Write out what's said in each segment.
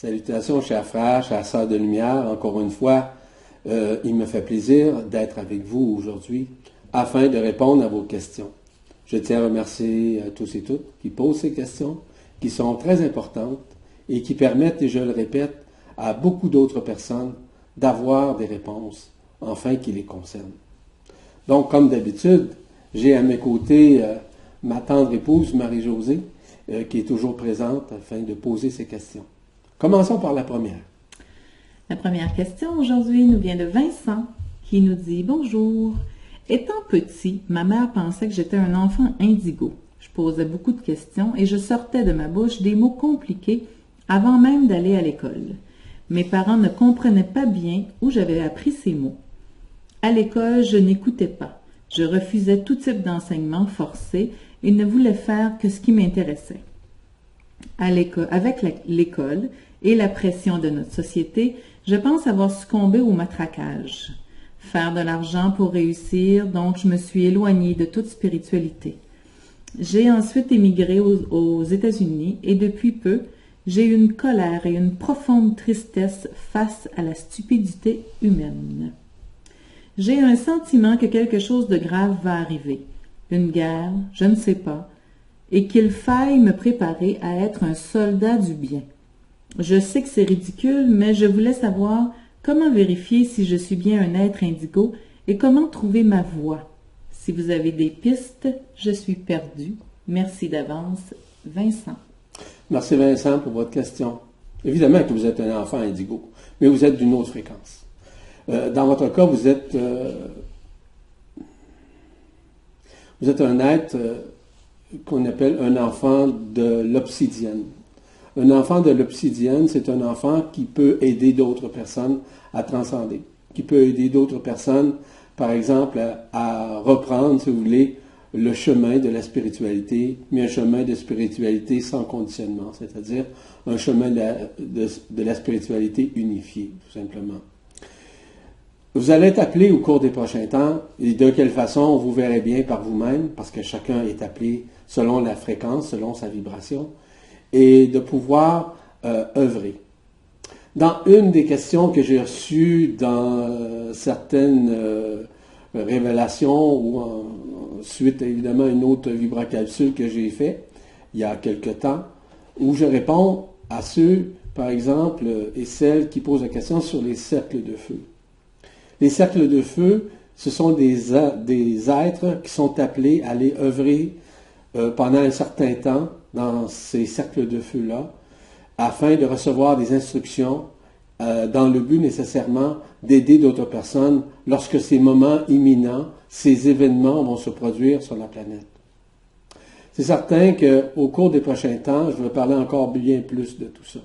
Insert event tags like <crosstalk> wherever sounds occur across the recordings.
Salutations, chers frères, chers sœurs de lumière. Encore une fois, euh, il me fait plaisir d'être avec vous aujourd'hui afin de répondre à vos questions. Je tiens à remercier euh, tous et toutes qui posent ces questions, qui sont très importantes et qui permettent, et je le répète, à beaucoup d'autres personnes d'avoir des réponses, enfin qui les concernent. Donc, comme d'habitude, j'ai à mes côtés euh, ma tendre épouse, Marie-Josée, qui est toujours présente afin de poser ces questions. Commençons par la première. La première question aujourd'hui nous vient de Vincent, qui nous dit Bonjour. Étant petit, ma mère pensait que j'étais un enfant indigo. Je posais beaucoup de questions et je sortais de ma bouche des mots compliqués avant même d'aller à l'école. Mes parents ne comprenaient pas bien où j'avais appris ces mots. À l'école, je n'écoutais pas. Je refusais tout type d'enseignement forcé et ne voulais faire que ce qui m'intéressait. avec l'école et la pression de notre société, je pense avoir succombé au matraquage. Faire de l'argent pour réussir, donc je me suis éloignée de toute spiritualité. J'ai ensuite émigré aux, aux États-Unis et depuis peu, j'ai une colère et une profonde tristesse face à la stupidité humaine. J'ai un sentiment que quelque chose de grave va arriver, une guerre, je ne sais pas, et qu'il faille me préparer à être un soldat du bien. Je sais que c'est ridicule, mais je voulais savoir comment vérifier si je suis bien un être indigo et comment trouver ma voie. Si vous avez des pistes, je suis perdu. Merci d'avance, Vincent. Merci Vincent pour votre question. Évidemment que vous êtes un enfant indigo, mais vous êtes d'une autre fréquence. Euh, dans votre cas, vous êtes, euh, vous êtes un être euh, qu'on appelle un enfant de l'obsidienne. Un enfant de l'obsidienne, c'est un enfant qui peut aider d'autres personnes à transcender, qui peut aider d'autres personnes, par exemple, à reprendre, si vous voulez, le chemin de la spiritualité, mais un chemin de spiritualité sans conditionnement, c'est-à-dire un chemin de la, spiritualité unifiée, tout simplement. Vous allez être appelé au cours des prochains temps, et de quelle façon vous verrez bien par vous-même, parce que chacun est appelé selon la fréquence, selon sa vibration, et de pouvoir euh, œuvrer. Dans une des questions que j'ai reçues dans euh, certaines euh, révélations ou suite évidemment à une autre vibracapsule que j'ai fait il y a quelque temps, où je réponds à ceux, par exemple, et celles qui posent la question sur les cercles de feu. Les cercles de feu, ce sont des, des êtres qui sont appelés à aller œuvrer pendant un certain temps dans ces cercles de feu-là, afin de recevoir des instructions euh, dans le but nécessairement d'aider d'autres personnes lorsque ces moments imminents, ces événements vont se produire sur la planète. C'est certain qu'au cours des prochains temps, je vais parler encore bien plus de tout ça.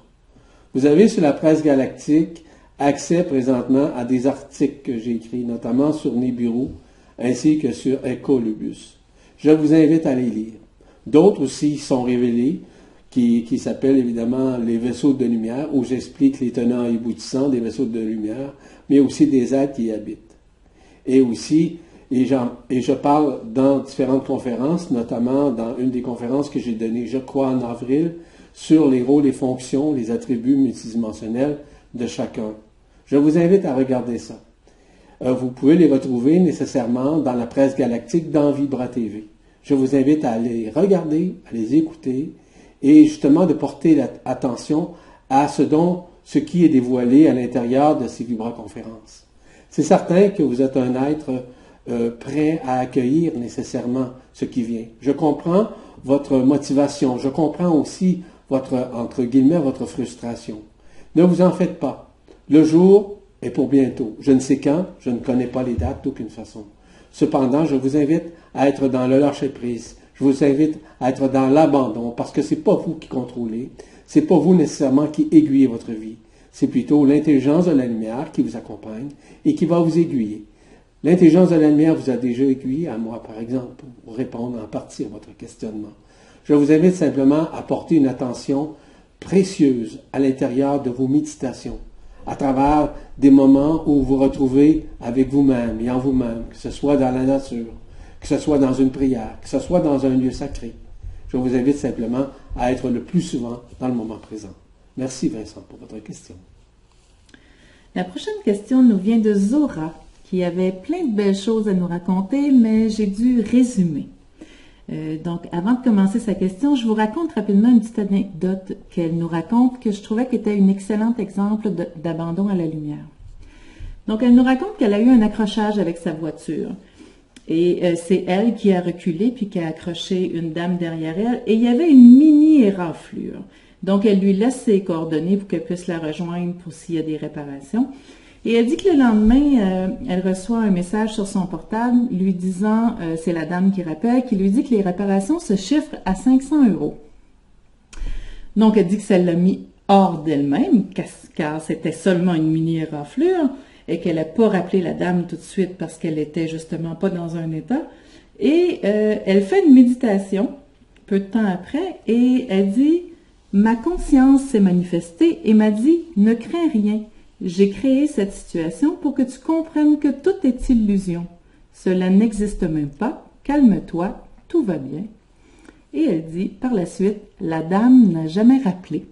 Vous avez sur la presse galactique accès présentement à des articles que j'ai écrits, notamment sur Nibiru ainsi que sur Ecolubus. Je vous invite à les lire. D'autres aussi sont révélés, qui, qui s'appellent évidemment les vaisseaux de lumière, où j'explique les tenants et aboutissants des vaisseaux de lumière, mais aussi des êtres qui y habitent. Et aussi, et, et je parle dans différentes conférences, notamment dans une des conférences que j'ai données, je crois, en avril, sur les rôles et fonctions, les attributs multidimensionnels de chacun. Je vous invite à regarder ça. Euh, vous pouvez les retrouver nécessairement dans la presse galactique dans TV. Je vous invite à les regarder, à les écouter et justement de porter attention à ce dont ce qui est dévoilé à l'intérieur de ces vibra-conférences. C'est certain que vous êtes un être euh, prêt à accueillir nécessairement ce qui vient. Je comprends votre motivation, je comprends aussi votre, entre guillemets, votre frustration. Ne vous en faites pas. Le jour est pour bientôt. Je ne sais quand, je ne connais pas les dates d'aucune façon. Cependant, je vous invite à être dans le lâcher prise. Je vous invite à être dans l'abandon parce que c'est pas vous qui contrôlez, c'est pas vous nécessairement qui aiguillez votre vie. C'est plutôt l'intelligence de la lumière qui vous accompagne et qui va vous aiguiller. L'intelligence de la lumière vous a déjà aiguillé, à moi par exemple, pour répondre en partie à votre questionnement. Je vous invite simplement à porter une attention précieuse à l'intérieur de vos méditations à travers des moments où vous vous retrouvez avec vous-même et en vous-même, que ce soit dans la nature, que ce soit dans une prière, que ce soit dans un lieu sacré. Je vous invite simplement à être le plus souvent dans le moment présent. Merci Vincent pour votre question. La prochaine question nous vient de Zora, qui avait plein de belles choses à nous raconter, mais j'ai dû résumer. Euh, donc, avant de commencer sa question, je vous raconte rapidement une petite anecdote qu'elle nous raconte que je trouvais qu'était un excellent exemple d'abandon à la lumière. Donc, elle nous raconte qu'elle a eu un accrochage avec sa voiture. Et euh, c'est elle qui a reculé puis qui a accroché une dame derrière elle. Et il y avait une mini éraflure. Donc, elle lui laisse ses coordonnées pour qu'elle puisse la rejoindre pour s'il y a des réparations. Et elle dit que le lendemain, euh, elle reçoit un message sur son portable lui disant, euh, c'est la dame qui rappelle, qui lui dit que les réparations se chiffrent à 500 euros. Donc, elle dit que ça l'a mis hors d'elle-même, car c'était seulement une mini éraflure, et qu'elle n'a pas rappelé la dame tout de suite parce qu'elle était justement pas dans un état. Et euh, elle fait une méditation peu de temps après, et elle dit, ma conscience s'est manifestée et m'a dit, ne crains rien. J'ai créé cette situation pour que tu comprennes que tout est illusion. Cela n'existe même pas. Calme-toi, tout va bien. Et elle dit, par la suite, la dame n'a jamais rappelé.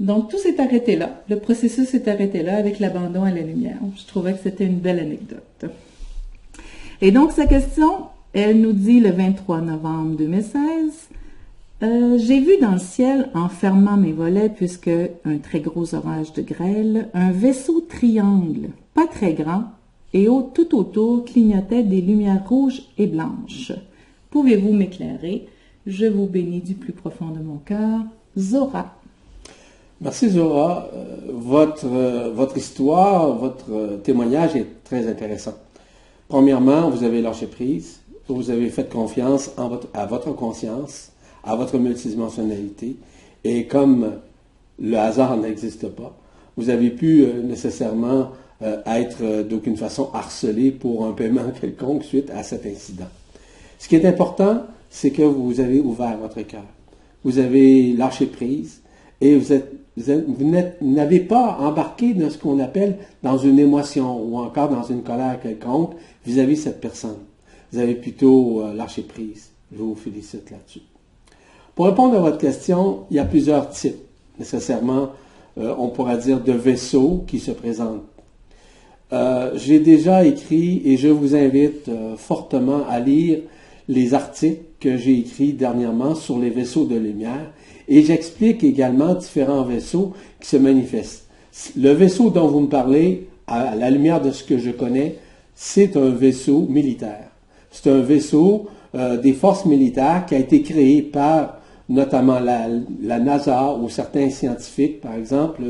Donc tout s'est arrêté là. Le processus s'est arrêté là avec l'abandon à la lumière. Je trouvais que c'était une belle anecdote. Et donc sa question, elle nous dit le 23 novembre 2016, euh, j'ai vu dans le ciel, en fermant mes volets, puisque un très gros orage de grêle, un vaisseau triangle, pas très grand, et tout autour clignotaient des lumières rouges et blanches. Pouvez-vous m'éclairer? Je vous bénis du plus profond de mon cœur. Zora. Merci Zora. Euh, votre, euh, votre histoire, votre témoignage est très intéressant. Premièrement, vous avez lâché prise, vous avez fait confiance à votre conscience à votre multidimensionnalité. Et comme le hasard n'existe pas, vous avez pu euh, nécessairement euh, être euh, d'aucune façon harcelé pour un paiement <laughs> quelconque suite à cet incident. Ce qui est important, c'est que vous avez ouvert votre cœur. Vous avez lâché prise et vous, n'avez pas embarqué dans ce qu'on appelle dans une émotion ou encore dans une colère quelconque vis-à-vis de cette personne. Vous avez plutôt lâché prise. Je vous félicite là-dessus. Pour répondre à votre question, il y a plusieurs types, nécessairement, euh, on pourra dire, de vaisseaux qui se présentent. Euh, j'ai déjà écrit et je vous invite euh, fortement à lire les articles que j'ai écrits dernièrement sur les vaisseaux de lumière et j'explique également différents vaisseaux qui se manifestent. Le vaisseau dont vous me parlez, à la lumière de ce que je connais, c'est un vaisseau militaire. C'est un vaisseau des forces militaires qui a été créé par notamment la, NASA ou certains scientifiques, par exemple,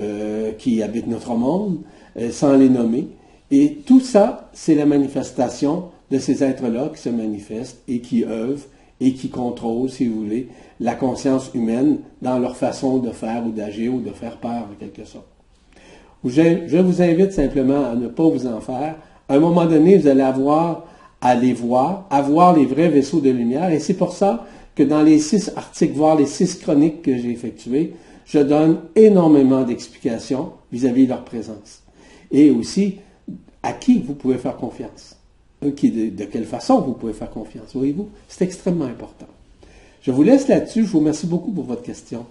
euh, qui habitent notre monde, euh, sans les nommer. Et tout ça, c'est la manifestation de ces êtres-là qui se manifestent et qui œuvrent et qui contrôlent, si vous voulez, la conscience humaine dans leur façon de faire ou d'agir ou de faire peur, en quelque sorte. Je, je vous invite simplement à ne pas vous en faire. À un moment donné, vous allez avoir à les voir, à voir les vrais vaisseaux de lumière. Et c'est pour ça que dans les six articles, voire les six chroniques que j'ai effectuées, je donne énormément d'explications vis-à-vis de leur présence. Et aussi, à qui vous pouvez faire confiance. Euh, de, de quelle façon vous pouvez faire confiance, voyez-vous? C'est extrêmement important. Je vous laisse là-dessus. Je vous remercie beaucoup pour votre question.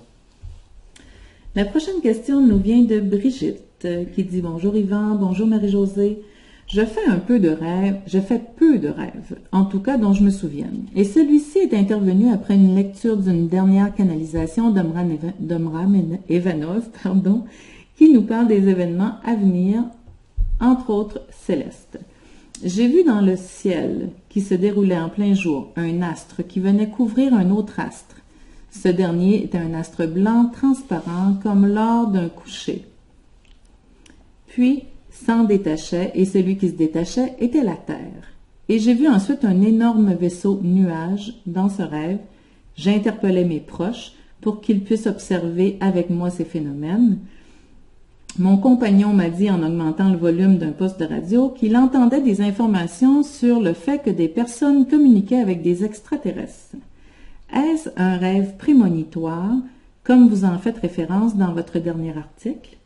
La prochaine question nous vient de Brigitte, euh, qui dit Bonjour Yvan, bonjour Marie-Josée. Je fais un peu de rêves, je fais peu de rêves, en tout cas dont je me souvienne. Et celui-ci est intervenu après une lecture d'une dernière canalisation d'Omram Evanov, pardon, qui nous parle des événements à venir, entre autres célestes. J'ai vu dans le ciel, qui se déroulait en plein jour, un astre qui venait couvrir un autre astre. Ce dernier était un astre blanc transparent comme lors d'un coucher. Puis s'en détachait et celui qui se détachait était la terre. Et j'ai vu ensuite un énorme vaisseau nuage dans ce rêve. J'interpellais mes proches pour qu'ils puissent observer avec moi ces phénomènes. Mon compagnon m'a dit en augmentant le volume d'un poste de radio qu'il entendait des informations sur le fait que des personnes communiquaient avec des extraterrestres. Est-ce un rêve prémonitoire, comme vous en faites référence dans votre dernier article?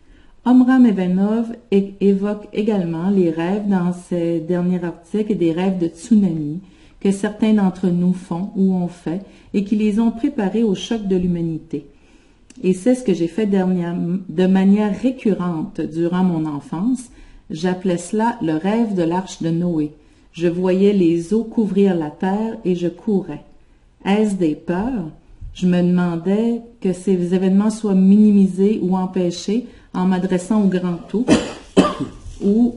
Omram Evanov évoque également les rêves dans ses derniers articles et des rêves de tsunami que certains d'entre nous font ou ont fait et qui les ont préparés au choc de l'humanité. Et c'est ce que j'ai fait de manière récurrente durant mon enfance. J'appelais cela le rêve de l'arche de Noé. Je voyais les eaux couvrir la terre et je courais. Est-ce des peurs? Je me demandais que ces événements soient minimisés ou empêchés en m'adressant au grand tout, <coughs> ou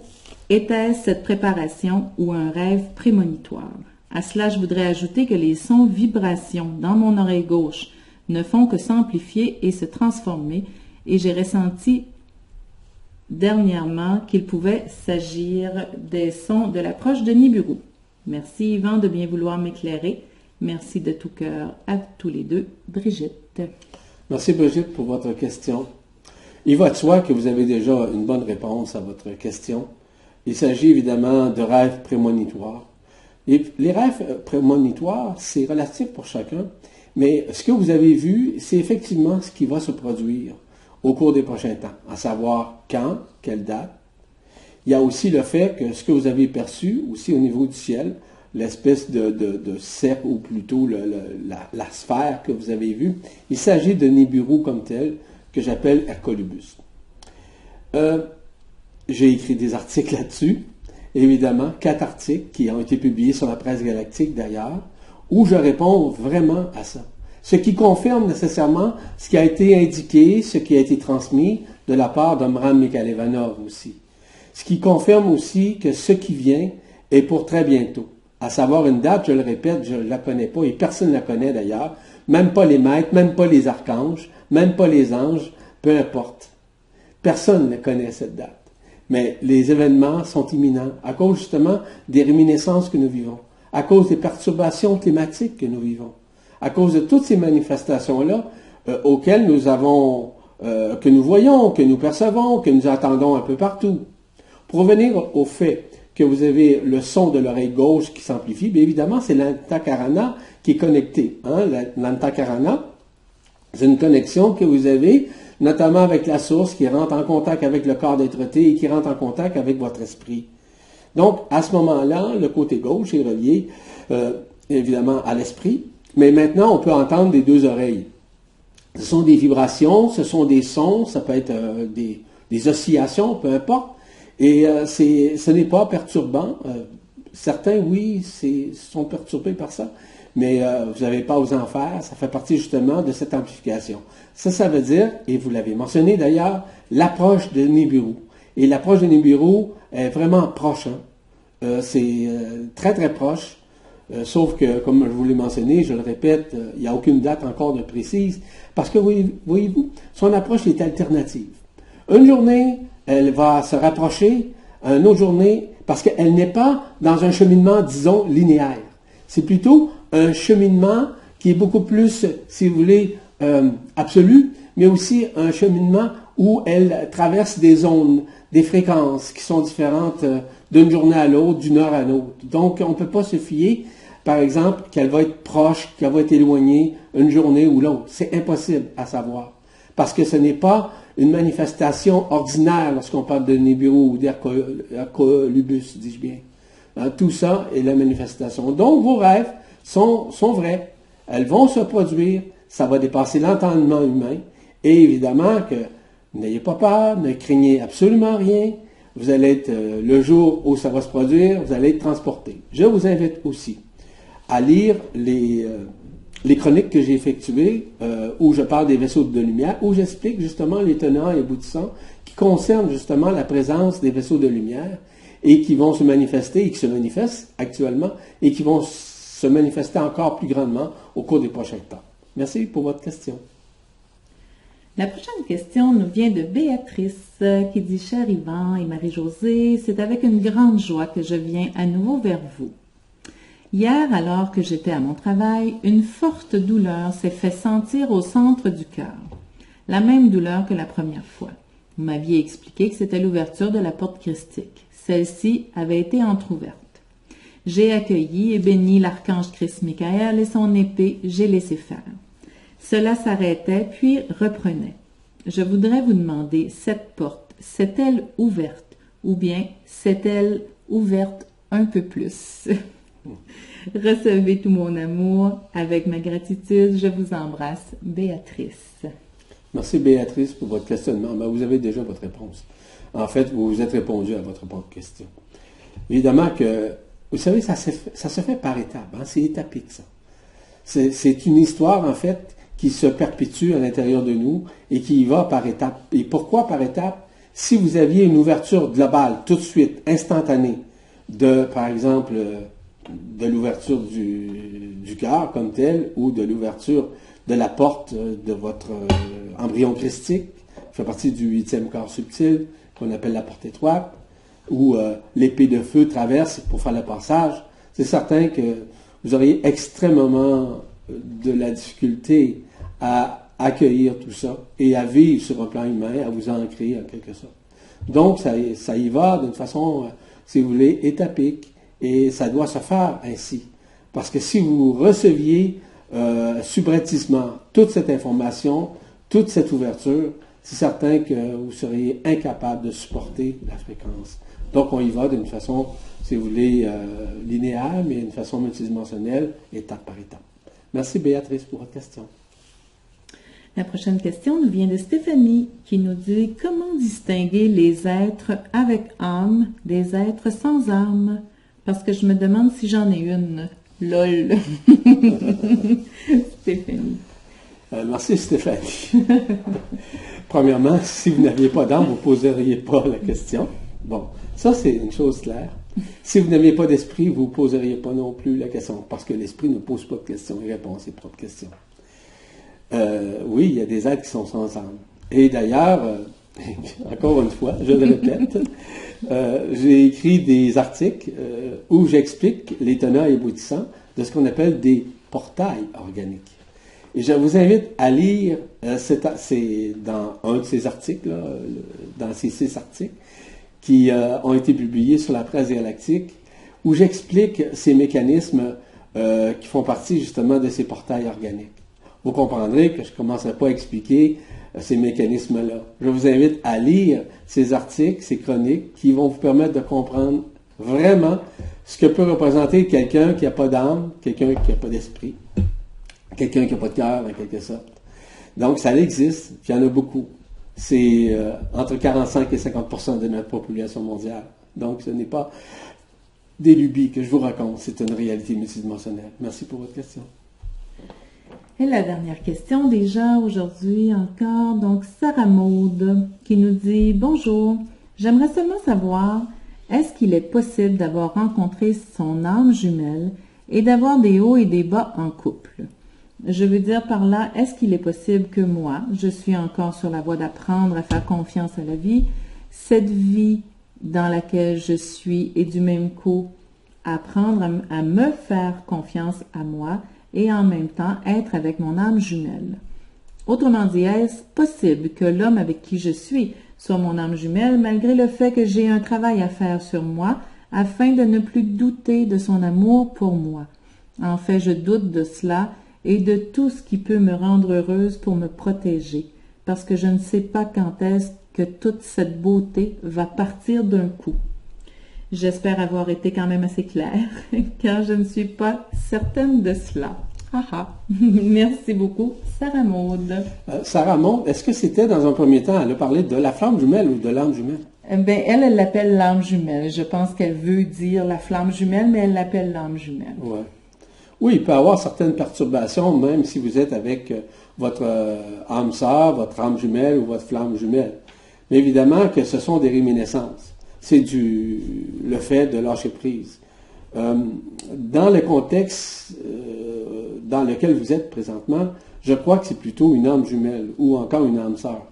était-ce cette préparation ou un rêve prémonitoire? À cela, je voudrais ajouter que les sons vibrations dans mon oreille gauche ne font que s'amplifier et se transformer, et j'ai ressenti dernièrement qu'il pouvait s'agir des sons de l'approche de Nibiru. Merci Yvan de bien vouloir m'éclairer. Merci de tout cœur à tous les deux. Brigitte. Merci Brigitte pour votre question. Il va de soi que vous avez déjà une bonne réponse à votre question. Il s'agit évidemment de rêves prémonitoires. Les, rêves prémonitoires, c'est relatif pour chacun, mais ce que vous avez vu, c'est effectivement ce qui va se produire au cours des prochains temps, à savoir quand, quelle date. Il y a aussi le fait que ce que vous avez perçu aussi au niveau du ciel, l'espèce de, de, ou plutôt la, sphère que vous avez vue, il s'agit de Nibiru comme tel que j'appelle Hercolubus. Euh, j'ai écrit des articles là-dessus, évidemment, quatre articles qui ont été publiés sur la presse galactique d'ailleurs, où je réponds vraiment à ça ce qui confirme nécessairement ce qui a été indiqué, ce qui a été transmis de la part d'Omram Mikhailevanov aussi. Ce qui confirme aussi que ce qui vient est pour très bientôt. À savoir une date, je le répète, je ne la connais pas et personne ne la connaît d'ailleurs, même pas les maîtres, même pas les archanges, même pas les anges, peu importe. Personne ne connaît cette date. Mais les événements sont imminents à cause justement des réminiscences que nous vivons, à cause des perturbations climatiques que nous vivons à cause de toutes ces manifestations-là euh, auxquelles nous avons, euh, que nous voyons, que nous percevons, que nous attendons un peu partout. Pour revenir au fait que vous avez le son de l'oreille gauche qui s'amplifie, bien évidemment, c'est l'antakarana qui est connecté. Hein? L'antakarana, c'est une connexion que vous avez, notamment avec la source qui rentre en contact avec le corps d'être et qui rentre en contact avec votre esprit. Donc, à ce moment-là, le côté gauche est relié, euh, évidemment, à l'esprit, mais maintenant, on peut entendre des deux oreilles. Ce sont des vibrations, ce sont des sons, ça peut être euh, des, oscillations, peu importe. Et euh, ce n'est pas perturbant. Euh, certains, oui, sont perturbés par ça. Mais vous n'avez pas aux en faire. Ça fait partie justement de cette amplification. Ça, ça veut dire, et vous l'avez mentionné d'ailleurs, l'approche de Nibiru. Et l'approche de Nibiru est vraiment proche. Hein. c'est très, très proche. Euh, sauf que, comme je vous l'ai mentionné, je le répète, euh, il n'y a aucune date encore de précise, parce que, voyez-vous, son approche est alternative. Une journée, elle va se rapprocher à une autre journée, parce qu'elle n'est pas dans un cheminement, disons, linéaire. C'est plutôt un cheminement qui est beaucoup plus, si vous voulez, euh, absolu, mais aussi un cheminement où elle traverse des zones, des fréquences qui sont différentes d'une journée à l'autre, d'une heure à l'autre. Donc, on ne peut pas se fier par exemple, qu'elle va être proche, qu'elle va être éloignée une journée ou l'autre. C'est impossible à savoir. Parce que ce n'est pas une manifestation ordinaire lorsqu'on parle de Nibiru ou d'Hercolubus, dis-je bien. Hein, tout ça est la manifestation. Donc, vos rêves sont, sont vrais. Elles vont se produire. Ça va dépasser l'entendement humain. Et évidemment que n'ayez pas peur, ne craignez absolument rien. Vous allez être, euh, le jour où ça va se produire, vous allez être transporté. Je vous invite aussi à lire les, euh, les chroniques que j'ai effectuées, euh, où je parle des vaisseaux de lumière, où j'explique justement les tenants et aboutissants qui concernent justement la présence des vaisseaux de lumière et qui vont se manifester et qui se manifestent actuellement et qui vont se manifester encore plus grandement au cours des prochains temps. Merci pour votre question. La prochaine question nous vient de Béatrice euh, qui dit Cher Yvan et Marie-Josée, c'est avec une grande joie que je viens à nouveau vers vous. Hier, alors que j'étais à mon travail, une forte douleur s'est fait sentir au centre du cœur. La même douleur que la première fois. Vous m'aviez expliqué que c'était l'ouverture de la porte christique. Celle-ci avait été entr'ouverte. J'ai accueilli et béni l'archange Christ Michael et son épée, j'ai laissé faire. Cela s'arrêtait puis reprenait. Je voudrais vous demander, cette porte, s'est-elle ouverte? Ou bien s'est-elle ouverte un peu plus? <laughs> <laughs> Recevez tout mon amour. Avec ma gratitude, je vous embrasse. Béatrice. Merci Béatrice pour votre questionnement. Mais vous avez déjà votre réponse. En fait, vous vous êtes répondu à votre propre question. Évidemment que, vous savez, ça se fait, par étapes. Hein. C'est étapique, ça. C'est une histoire, en fait, qui se perpétue à l'intérieur de nous et qui y va par étapes. Et pourquoi par étapes? Si vous aviez une ouverture globale, tout de suite, instantanée, de, par exemple, de l'ouverture du, du cœur comme tel, ou de l'ouverture de la porte de votre euh, embryon christique, qui fait partie du huitième corps subtil, qu'on appelle la porte étroite, où euh, l'épée de feu traverse pour faire le passage, c'est certain que vous auriez extrêmement euh, de la difficulté à accueillir tout ça et à vivre sur un plan humain, à vous ancrer en quelque sorte. Donc, ça, ça y va d'une façon, si vous voulez, étapique et ça doit se faire ainsi. Parce que si vous receviez euh, toute cette information, toute cette ouverture, c'est certain que vous seriez incapable de supporter la fréquence. Donc, on y va d'une façon, si vous voulez, euh, linéaire, mais d'une façon multidimensionnelle, étape par étape. Merci Béatrice pour votre question. La prochaine question nous vient de Stéphanie qui nous dit comment distinguer les êtres avec âme des êtres sans âme? Parce que je me demande si j'en ai une. LOL. <laughs> Stéphanie. Euh, merci Stéphanie. <laughs> Premièrement, si vous n'aviez pas d'âme, vous ne poseriez pas la question. Bon, ça c'est une chose claire. Si vous n'aviez pas d'esprit, vous ne poseriez pas non plus la question, parce que l'esprit ne pose pas de questions, il répond à ses propres questions. Euh, oui, il y a des êtres qui sont sans âme. Et d'ailleurs, euh, <laughs> encore une fois, je le répète, euh, j'ai écrit des articles où j'explique les tenants et aboutissants de ce qu'on appelle des portails organiques. Et je vous invite à lire, c'est dans un de ces articles, dans ces six articles, qui ont été publiés sur la presse galactique, où j'explique ces mécanismes qui font partie justement de ces portails organiques vous comprendrez que je ne commencerai pas à expliquer euh, ces mécanismes-là. Je vous invite à lire ces articles, ces chroniques, qui vont vous permettre de comprendre vraiment ce que peut représenter quelqu'un qui n'a pas d'âme, quelqu'un qui n'a pas d'esprit, quelqu'un qui n'a pas de cœur, en quelque sorte. Donc, ça existe, il y en a beaucoup. C'est euh, entre 45 et 50% de notre population mondiale. Donc, ce n'est pas des lubies que je vous raconte, c'est une réalité multidimensionnelle. Merci pour votre question. Et la dernière question déjà aujourd'hui encore, donc Sarah Maude qui nous dit Bonjour, j'aimerais seulement savoir, est-ce qu'il est possible d'avoir rencontré son âme jumelle et d'avoir des hauts et des bas en couple? Je veux dire par là, est-ce qu'il est possible que moi, je suis encore sur la voie d'apprendre à faire confiance à la vie, cette vie dans laquelle je suis et du même coup apprendre à me faire confiance à moi et en même temps être avec mon âme jumelle. Autrement dit, est-ce possible que l'homme avec qui je suis soit mon âme jumelle malgré le fait que j'ai un travail à faire sur moi afin de ne plus douter de son amour pour moi? En fait, je doute de cela et de tout ce qui peut me rendre heureuse pour me protéger, parce que je ne sais pas quand est-ce que toute cette beauté va partir d'un coup. J'espère avoir été quand même assez claire, <laughs> car je ne suis pas certaine de cela. <laughs> Merci beaucoup, Sarah Maud. Euh, Sarah Maud, est-ce que c'était dans un premier temps, elle a parlé de la flamme jumelle ou de l'âme jumelle? Eh ben, elle, elle l'appelle l'âme jumelle. Je pense qu'elle veut dire la flamme jumelle, mais elle l'appelle l'âme jumelle. Ouais. Oui, il peut y avoir certaines perturbations, même si vous êtes avec euh, votre euh, âme sœur, votre âme jumelle ou votre flamme jumelle. Mais évidemment que ce sont des réminiscences c'est du, le fait de lâcher prise. Euh, dans le contexte euh, dans lequel vous êtes présentement, je crois que c'est plutôt une âme jumelle ou encore une âme sœur.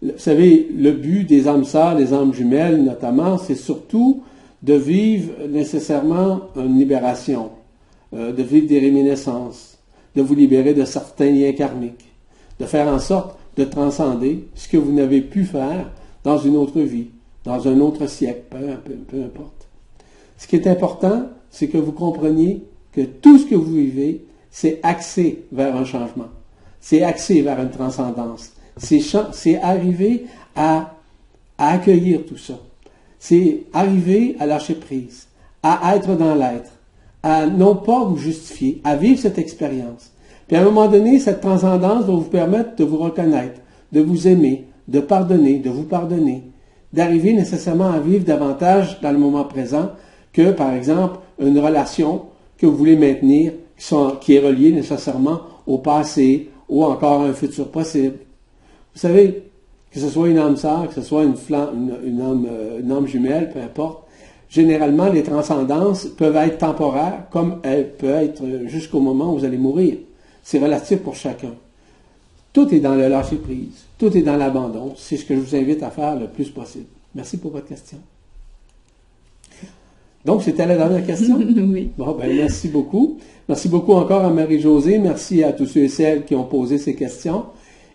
Vous savez, le but des âmes sœurs, des âmes jumelles notamment, c'est surtout de vivre nécessairement une libération, euh, de vivre des réminiscences, de vous libérer de certains liens karmiques, de faire en sorte de transcender ce que vous n'avez pu faire dans une autre vie dans un autre siècle, peu, importe. Ce qui est important, c'est que vous compreniez que tout ce que vous vivez, c'est axé vers un changement. C'est axé vers une transcendance. C'est arriver à, à accueillir tout ça. C'est arriver à lâcher prise, à être dans l'être, à non pas vous justifier, à vivre cette expérience. Puis à un moment donné, cette transcendance va vous permettre de vous reconnaître, de vous aimer, de pardonner, de vous pardonner, d'arriver nécessairement à vivre davantage dans le moment présent que, par exemple, une relation que vous voulez maintenir qui, est reliée nécessairement au passé ou encore à un futur possible. Vous savez, que ce soit une âme sœur, que ce soit euh, une âme jumelle, peu importe, généralement, les transcendances peuvent être temporaires, comme elles peuvent être jusqu'au moment où vous allez mourir. C'est relatif pour chacun. Tout est dans le lâcher-prise. Tout est dans l'abandon. C'est ce que je vous invite à faire le plus possible. Merci pour votre question. Donc, c'était la dernière question? <laughs> oui. Bon, ben, merci beaucoup. Merci beaucoup encore à Marie-Josée. Merci à tous ceux et celles qui ont posé ces questions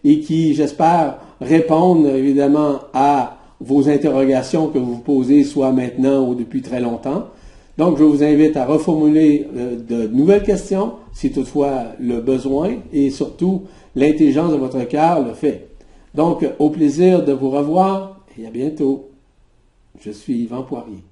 et qui, j'espère, répondent évidemment à vos interrogations que vous posez soit maintenant ou depuis très longtemps. Donc, je vous invite à reformuler euh, de nouvelles questions, si toutefois le besoin, et surtout l'intelligence de votre cœur le fait. Donc, au plaisir de vous revoir et à bientôt. Je suis Yvan Poirier.